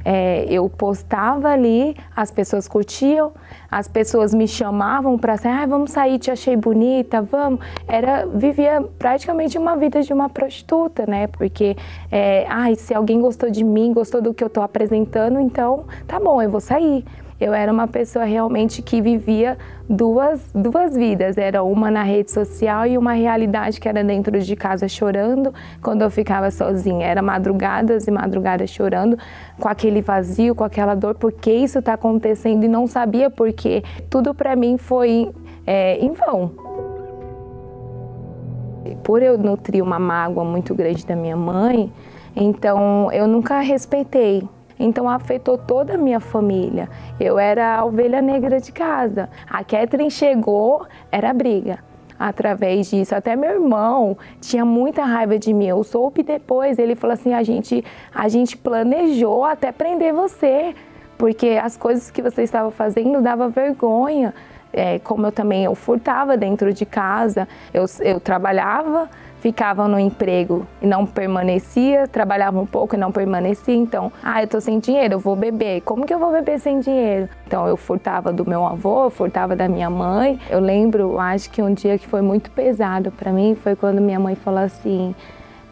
É, eu postava ali, as pessoas curtiam, as pessoas me chamavam para sair, ah, vamos sair, te achei bonita, vamos. Era vivia praticamente uma vida de uma prostituta, né? Porque, é, ah, se alguém gostou de mim, gostou do que eu estou apresentando, então tá bom, eu vou sair eu era uma pessoa realmente que vivia duas, duas vidas. Era uma na rede social e uma realidade que era dentro de casa chorando quando eu ficava sozinha. Era madrugadas e madrugadas chorando com aquele vazio, com aquela dor, porque isso está acontecendo e não sabia por quê. Tudo para mim foi é, em vão. Por eu nutrir uma mágoa muito grande da minha mãe, então eu nunca respeitei então afetou toda a minha família. Eu era a ovelha negra de casa. A Catherine chegou, era briga. Através disso, até meu irmão tinha muita raiva de mim. Eu soube depois, ele falou assim: a gente, a gente planejou até prender você, porque as coisas que você estava fazendo dava vergonha. É, como eu também eu furtava dentro de casa, eu, eu trabalhava ficava no emprego e não permanecia, trabalhava um pouco e não permanecia, então, ah, eu tô sem dinheiro, eu vou beber. Como que eu vou beber sem dinheiro? Então eu furtava do meu avô, eu furtava da minha mãe. Eu lembro, acho que um dia que foi muito pesado para mim foi quando minha mãe falou assim,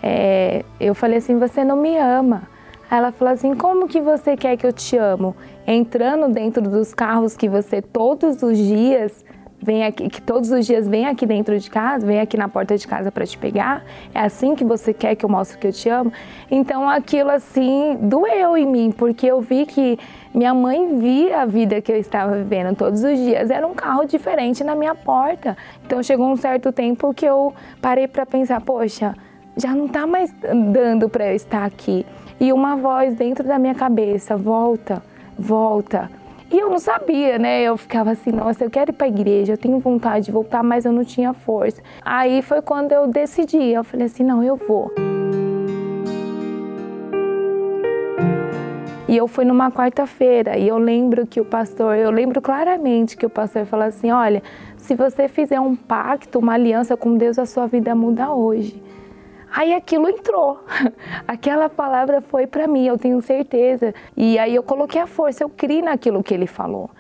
é, eu falei assim, você não me ama. Ela falou assim: Como que você quer que eu te amo? Entrando dentro dos carros que você todos os dias vem aqui, que todos os dias vem aqui dentro de casa, vem aqui na porta de casa para te pegar? É assim que você quer que eu mostre que eu te amo? Então aquilo assim doeu em mim, porque eu vi que minha mãe via a vida que eu estava vivendo todos os dias. Era um carro diferente na minha porta. Então chegou um certo tempo que eu parei para pensar, poxa, já não está mais dando para eu estar aqui. E uma voz dentro da minha cabeça, volta, volta e eu não sabia, né? Eu ficava assim, nossa, eu quero ir para a igreja, eu tenho vontade de voltar, mas eu não tinha força. Aí foi quando eu decidi, eu falei assim, não, eu vou. E eu fui numa quarta-feira e eu lembro que o pastor, eu lembro claramente que o pastor falou assim: olha, se você fizer um pacto, uma aliança com Deus, a sua vida muda hoje. Aí aquilo entrou. Aquela palavra foi para mim, eu tenho certeza. E aí eu coloquei a força, eu criei naquilo que ele falou.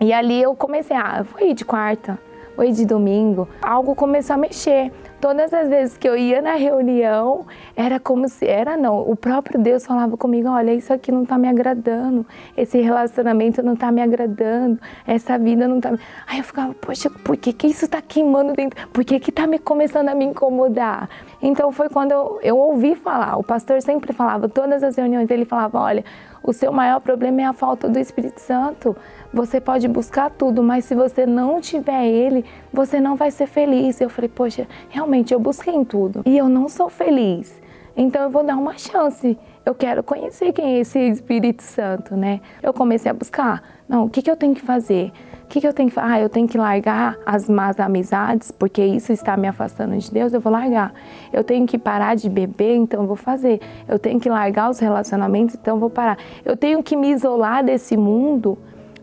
E ali eu comecei, ah, ir de quarta, Oi de domingo, algo começou a mexer. Todas as vezes que eu ia na reunião, era como se era não, o próprio Deus falava comigo, olha, isso aqui não está me agradando, esse relacionamento não está me agradando, essa vida não está. Aí eu ficava, poxa, por que que isso está queimando dentro? Por que está me começando a me incomodar? Então foi quando eu, eu ouvi falar. O pastor sempre falava, todas as reuniões ele falava, olha, o seu maior problema é a falta do Espírito Santo. Você pode buscar tudo, mas se você não tiver ele, você não vai ser feliz. Eu falei, poxa, realmente eu busquei em tudo e eu não sou feliz. Então eu vou dar uma chance. Eu quero conhecer quem é esse Espírito Santo, né? Eu comecei a buscar. Não, o que, que eu tenho que fazer? O que, que eu tenho que fazer? Ah, eu tenho que largar as más amizades, porque isso está me afastando de Deus, eu vou largar. Eu tenho que parar de beber, então eu vou fazer. Eu tenho que largar os relacionamentos, então eu vou parar. Eu tenho que me isolar desse mundo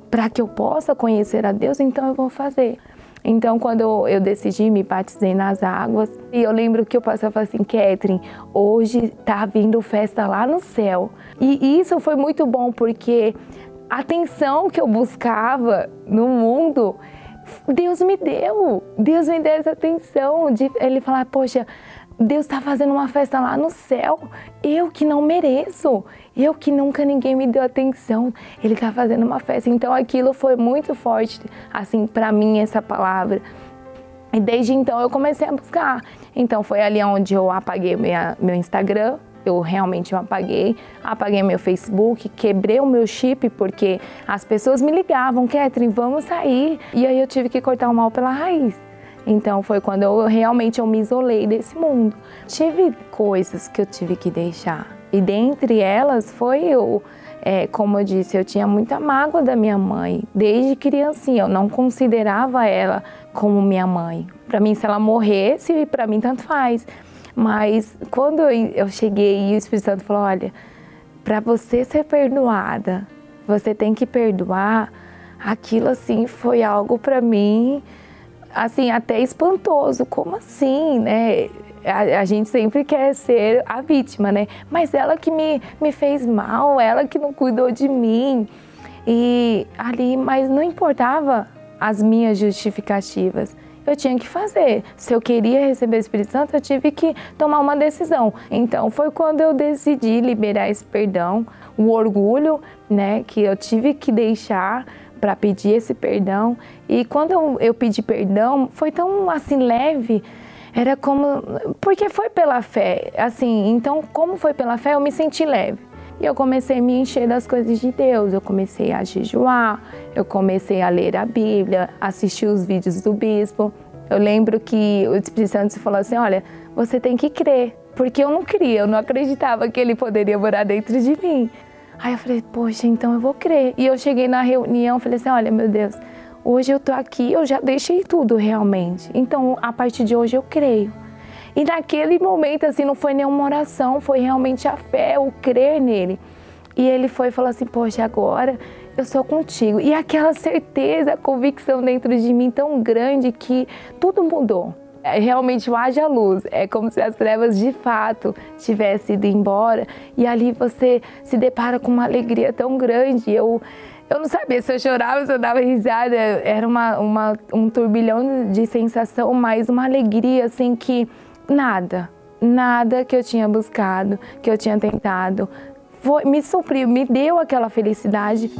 para que eu possa conhecer a Deus, então eu vou fazer. Então, quando eu, decidi, me batizei nas águas. E eu lembro que eu passava assim, Catherine, hoje tá vindo festa lá no céu. E isso foi muito bom, porque a atenção que eu buscava no mundo, Deus me deu. Deus me deu essa atenção de ele falar, poxa, Deus está fazendo uma festa lá no céu. Eu que não mereço, eu que nunca ninguém me deu atenção. Ele está fazendo uma festa. Então aquilo foi muito forte, assim, para mim essa palavra. E desde então eu comecei a buscar. Então foi ali onde eu apaguei minha, meu Instagram, eu realmente apaguei, apaguei meu Facebook, quebrei o meu chip porque as pessoas me ligavam, Catherine, vamos sair. E aí eu tive que cortar o mal pela raiz. Então foi quando eu realmente eu me isolei desse mundo. Tive coisas que eu tive que deixar. E dentre elas foi eu, é, como eu disse, eu tinha muita mágoa da minha mãe. Desde criancinha, eu não considerava ela como minha mãe. Para mim, se ela morresse, para mim tanto faz. Mas quando eu cheguei e o Espírito Santo falou: olha, para você ser perdoada, você tem que perdoar. Aquilo assim foi algo para mim, assim, até espantoso. Como assim, né? A, a, gente sempre quer ser a vítima, né? Mas ela que me, me fez mal, ela que não cuidou de mim. E ali, mas não importava as minhas justificativas eu tinha que fazer. Se eu queria receber o Espírito Santo, eu tive que tomar uma decisão. Então foi quando eu decidi liberar esse perdão, o orgulho, né, que eu tive que deixar para pedir esse perdão. E quando eu, eu pedi perdão, foi tão assim leve. Era como porque foi pela fé, assim. Então, como foi pela fé, eu me senti leve. E eu comecei a me encher das coisas de Deus. Eu comecei a jejuar, eu comecei a ler a Bíblia, assistir os vídeos do bispo. Eu lembro que o Espírito Santo falou assim: olha, você tem que crer. Porque eu não cria, eu não acreditava que ele poderia morar dentro de mim. Aí eu falei, poxa, então eu vou crer. E eu cheguei na reunião, falei assim: olha, meu Deus, hoje eu tô aqui, eu já deixei tudo realmente. Então, a partir de hoje eu creio. E naquele momento, assim, não foi nenhuma oração, foi realmente a fé, o crer nele. E ele foi e falou assim: Poxa, agora eu sou contigo. E aquela certeza, convicção dentro de mim tão grande que tudo mudou. É, realmente haja luz, é como se as trevas de fato tivessem ido embora e ali você se depara com uma alegria tão grande. Eu, eu não sabia se eu chorava, se eu dava risada, era uma, uma, um turbilhão de sensação, mas uma alegria assim que nada, nada que eu tinha buscado, que eu tinha tentado, foi, me supriu, me deu aquela felicidade.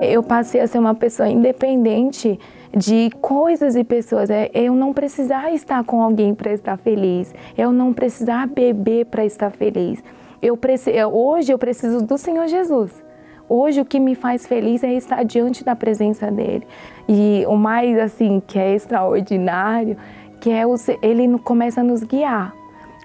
Eu passei a ser uma pessoa independente de coisas e pessoas. É, eu não precisar estar com alguém para estar feliz. Eu não precisar beber para estar feliz. Eu preciso, hoje eu preciso do Senhor Jesus. Hoje o que me faz feliz é estar diante da presença dele. E o mais assim que é extraordinário, que é o, ele começa a nos guiar.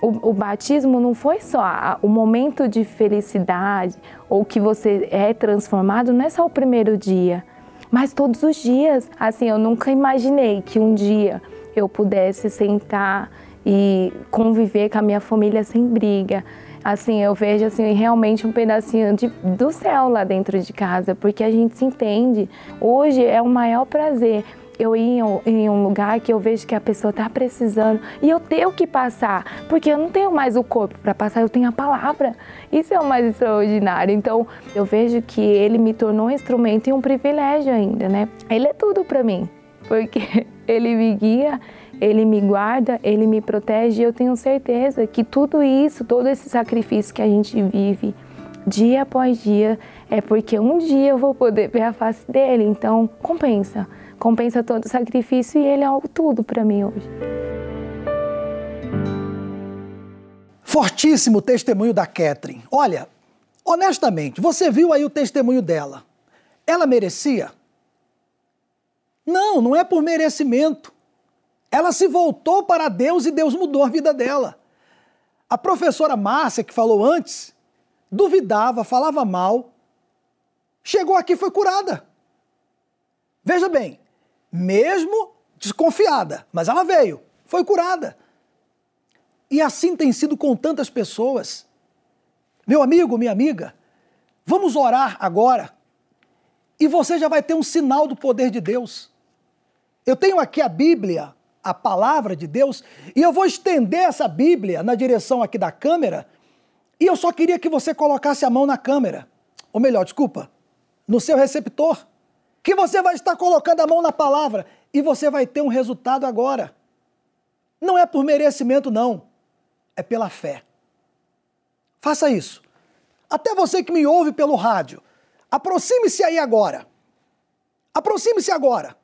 O, o, batismo não foi só o momento de felicidade ou que você é transformado, não é só o primeiro dia, mas todos os dias. Assim, eu nunca imaginei que um dia eu pudesse sentar e conviver com a minha família sem briga, assim, eu vejo assim realmente um pedacinho de, do céu lá dentro de casa, porque a gente se entende. Hoje é o maior prazer eu ir em um lugar que eu vejo que a pessoa está precisando e eu tenho que passar, porque eu não tenho mais o corpo para passar, eu tenho a palavra. Isso é o mais extraordinário. Então, eu vejo que ele me tornou um instrumento e um privilégio ainda, né? Ele é tudo para mim, porque ele me guia, ele me guarda, ele me protege e eu tenho certeza que tudo isso, todo esse sacrifício que a gente vive, dia após dia, é porque um dia eu vou poder ver a face dele. Então, compensa. Compensa todo o sacrifício e ele é tudo para mim hoje. Fortíssimo testemunho da Catherine. Olha, honestamente, você viu aí o testemunho dela. Ela merecia? Não, não é por merecimento. Ela se voltou para Deus e Deus mudou a vida dela. A professora Márcia, que falou antes, duvidava, falava mal, chegou aqui e foi curada. Veja bem, mesmo desconfiada, mas ela veio, foi curada. E assim tem sido com tantas pessoas. Meu amigo, minha amiga, vamos orar agora e você já vai ter um sinal do poder de Deus. Eu tenho aqui a Bíblia, a palavra de Deus, e eu vou estender essa Bíblia na direção aqui da câmera e eu só queria que você colocasse a mão na câmera, ou melhor, desculpa, no seu receptor, que você vai estar colocando a mão na palavra e você vai ter um resultado agora. Não é por merecimento, não, é pela fé. Faça isso. Até você que me ouve pelo rádio, aproxime-se aí agora. Aproxime-se agora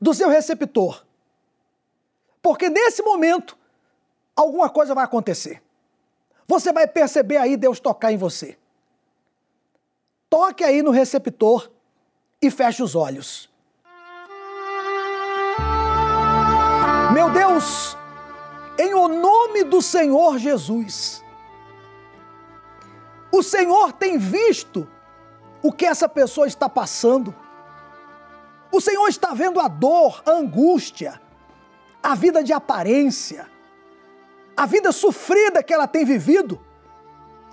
do seu receptor. Porque nesse momento, alguma coisa vai acontecer. Você vai perceber aí Deus tocar em você. Toque aí no receptor e feche os olhos. Meu Deus, em o nome do Senhor Jesus, o Senhor tem visto o que essa pessoa está passando. O Senhor está vendo a dor, a angústia, a vida de aparência a vida sofrida que ela tem vivido,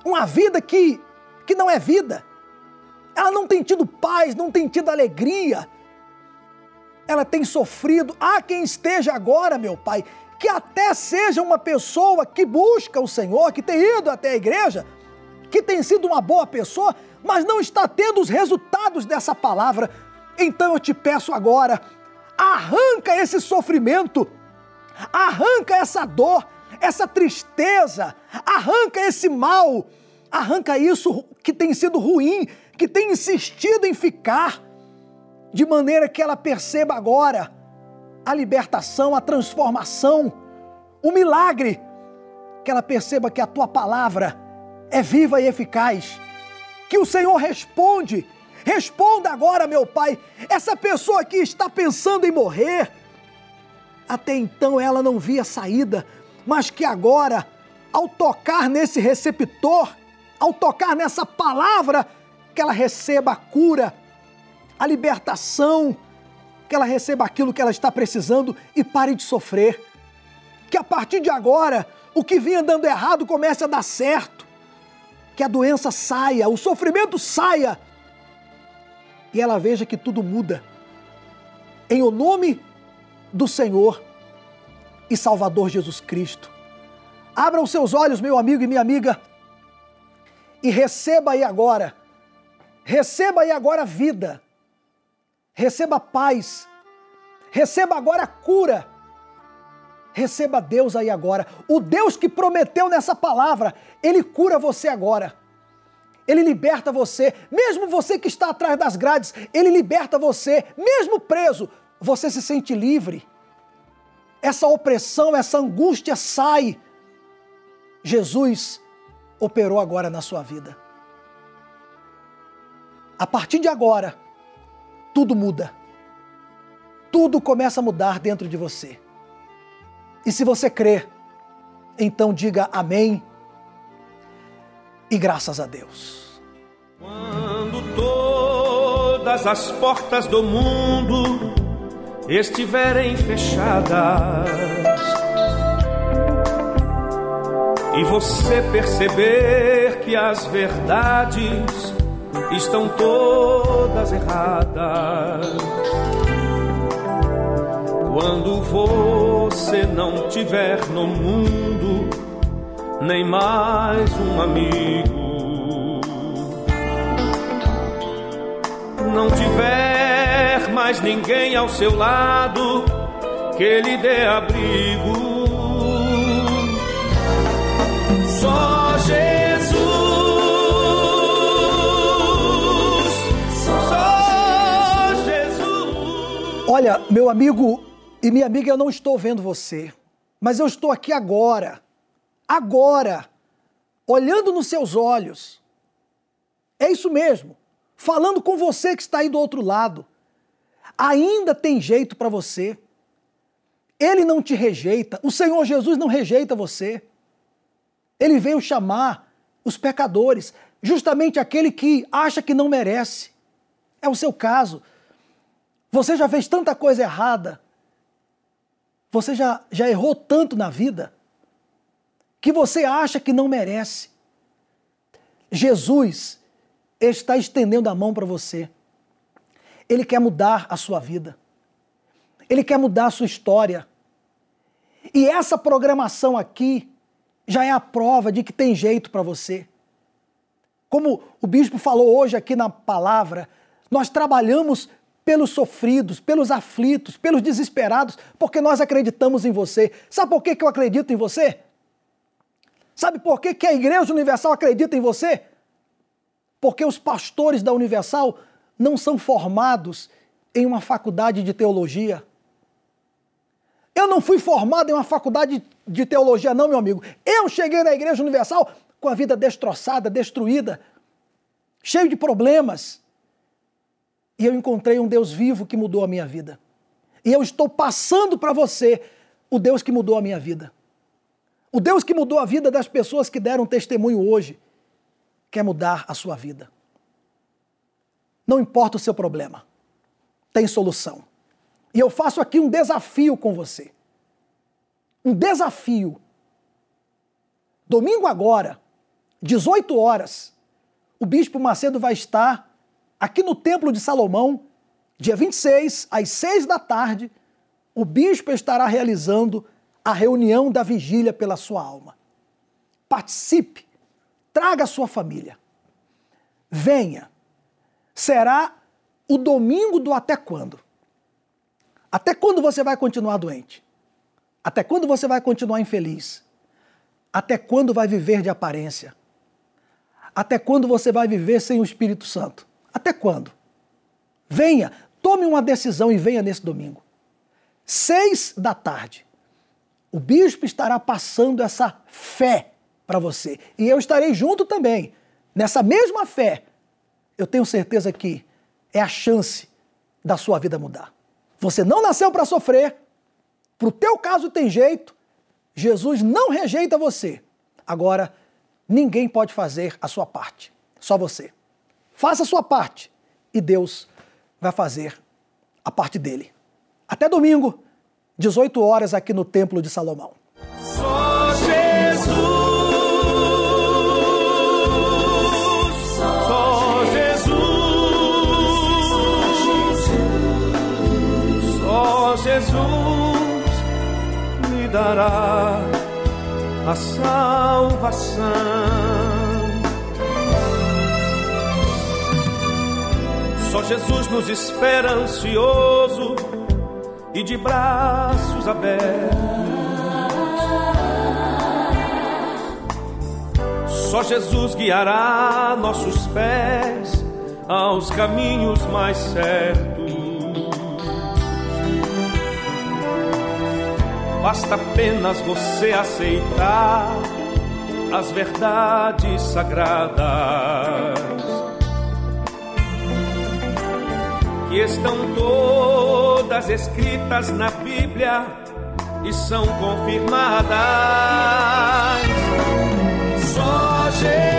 uma vida que, que não é vida. Ela não tem tido paz, não tem tido alegria. Ela tem sofrido. Há quem esteja agora, meu Pai, que até seja uma pessoa que busca o Senhor, que tem ido até a igreja, que tem sido uma boa pessoa, mas não está tendo os resultados dessa palavra. Então eu te peço agora, arranca esse sofrimento, arranca essa dor, essa tristeza, arranca esse mal, arranca isso que tem sido ruim, que tem insistido em ficar, de maneira que ela perceba agora a libertação, a transformação, o milagre, que ela perceba que a tua palavra é viva e eficaz, que o Senhor responde. Responda agora, meu Pai, essa pessoa que está pensando em morrer, até então ela não via saída, mas que agora, ao tocar nesse receptor, ao tocar nessa palavra, que ela receba a cura, a libertação, que ela receba aquilo que ela está precisando e pare de sofrer. Que a partir de agora, o que vinha dando errado comece a dar certo. Que a doença saia, o sofrimento saia. E ela veja que tudo muda. Em o nome do Senhor e Salvador Jesus Cristo. Abra os seus olhos, meu amigo e minha amiga, e receba aí agora, receba aí agora vida, receba paz, receba agora cura, receba Deus aí agora. O Deus que prometeu nessa palavra, Ele cura você agora. Ele liberta você, mesmo você que está atrás das grades, Ele liberta você, mesmo preso, você se sente livre essa opressão, essa angústia sai. Jesus operou agora na sua vida. A partir de agora, tudo muda. Tudo começa a mudar dentro de você. E se você crê, então diga amém e graças a Deus. Quando todas as portas do mundo estiverem fechadas e você perceber que as verdades estão todas erradas, Quando você não tiver no mundo nem mais um amigo, não tiver mais ninguém ao seu lado que lhe dê abrigo. Olha, meu amigo e minha amiga, eu não estou vendo você, mas eu estou aqui agora, agora, olhando nos seus olhos. É isso mesmo, falando com você que está aí do outro lado. Ainda tem jeito para você. Ele não te rejeita, o Senhor Jesus não rejeita você. Ele veio chamar os pecadores, justamente aquele que acha que não merece. É o seu caso. Você já fez tanta coisa errada, você já, já errou tanto na vida que você acha que não merece. Jesus está estendendo a mão para você. Ele quer mudar a sua vida. Ele quer mudar a sua história. E essa programação aqui já é a prova de que tem jeito para você. Como o bispo falou hoje aqui na palavra, nós trabalhamos pelos sofridos, pelos aflitos, pelos desesperados, porque nós acreditamos em você. Sabe por que, eu acredito em você? Sabe por que, que a Igreja Universal acredita em você? Porque os pastores da Universal não são formados em uma faculdade de teologia. Eu não fui formado em uma faculdade de teologia, não, meu amigo. Eu cheguei na Igreja Universal com a vida destroçada, destruída, cheio de problemas. E eu encontrei um Deus vivo que mudou a minha vida. E eu estou passando para você o Deus que mudou a minha vida. O Deus que mudou a vida das pessoas que deram testemunho hoje quer mudar a sua vida. Não importa o seu problema, tem solução. E eu faço aqui um desafio com você. Um desafio. Domingo agora, 18 horas, o Bispo Macedo vai estar Aqui no Templo de Salomão, dia 26, às 6 da tarde, o bispo estará realizando a reunião da vigília pela sua alma. Participe, traga a sua família. Venha. Será o domingo do até quando? Até quando você vai continuar doente? Até quando você vai continuar infeliz? Até quando vai viver de aparência? Até quando você vai viver sem o Espírito Santo? Até quando? Venha, tome uma decisão e venha nesse domingo. Seis da tarde. O bispo estará passando essa fé para você. E eu estarei junto também. Nessa mesma fé, eu tenho certeza que é a chance da sua vida mudar. Você não nasceu para sofrer. Para o teu caso tem jeito. Jesus não rejeita você. Agora, ninguém pode fazer a sua parte. Só você. Faça a sua parte e Deus vai fazer a parte dele. Até domingo, 18 horas aqui no Templo de Salomão. Só Jesus. Só Jesus. Só Jesus me dará a salvação. Só Jesus nos espera ansioso e de braços abertos. Só Jesus guiará nossos pés aos caminhos mais certos. Basta apenas você aceitar as verdades sagradas que estão todas escritas na Bíblia e são confirmadas. Só Jesus.